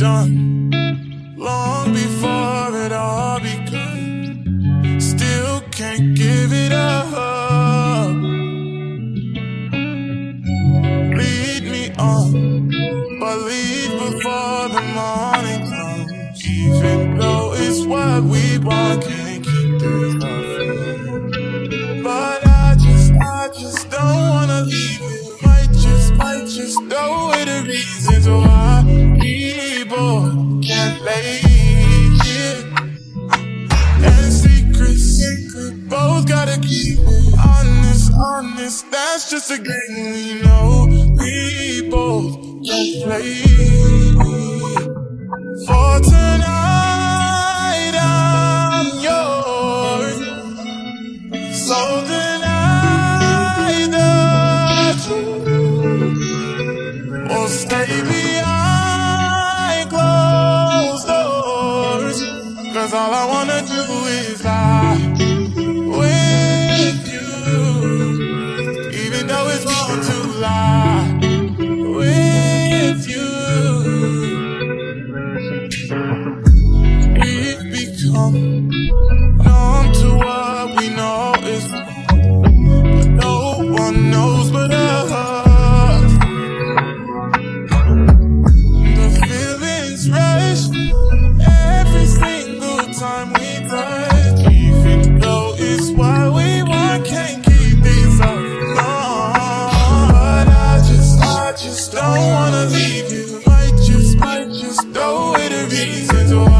done long before it all began. Still can't give it up. Lead me on, but leave before the morning comes. Even though it's what we want, honest. That's just a game we know. We both can play. For tonight, I'm yours. So deny the truth. Or stay behind closed doors. Cause all I wanna do numb to what we know is no one knows but us. The feelings rush every single time we touch. Even though it's we want, can't keep. But I just, I just don't wanna leave you. Might just, might just know it the reasons why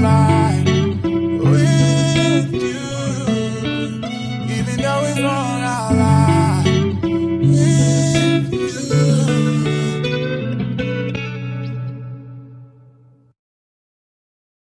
fly.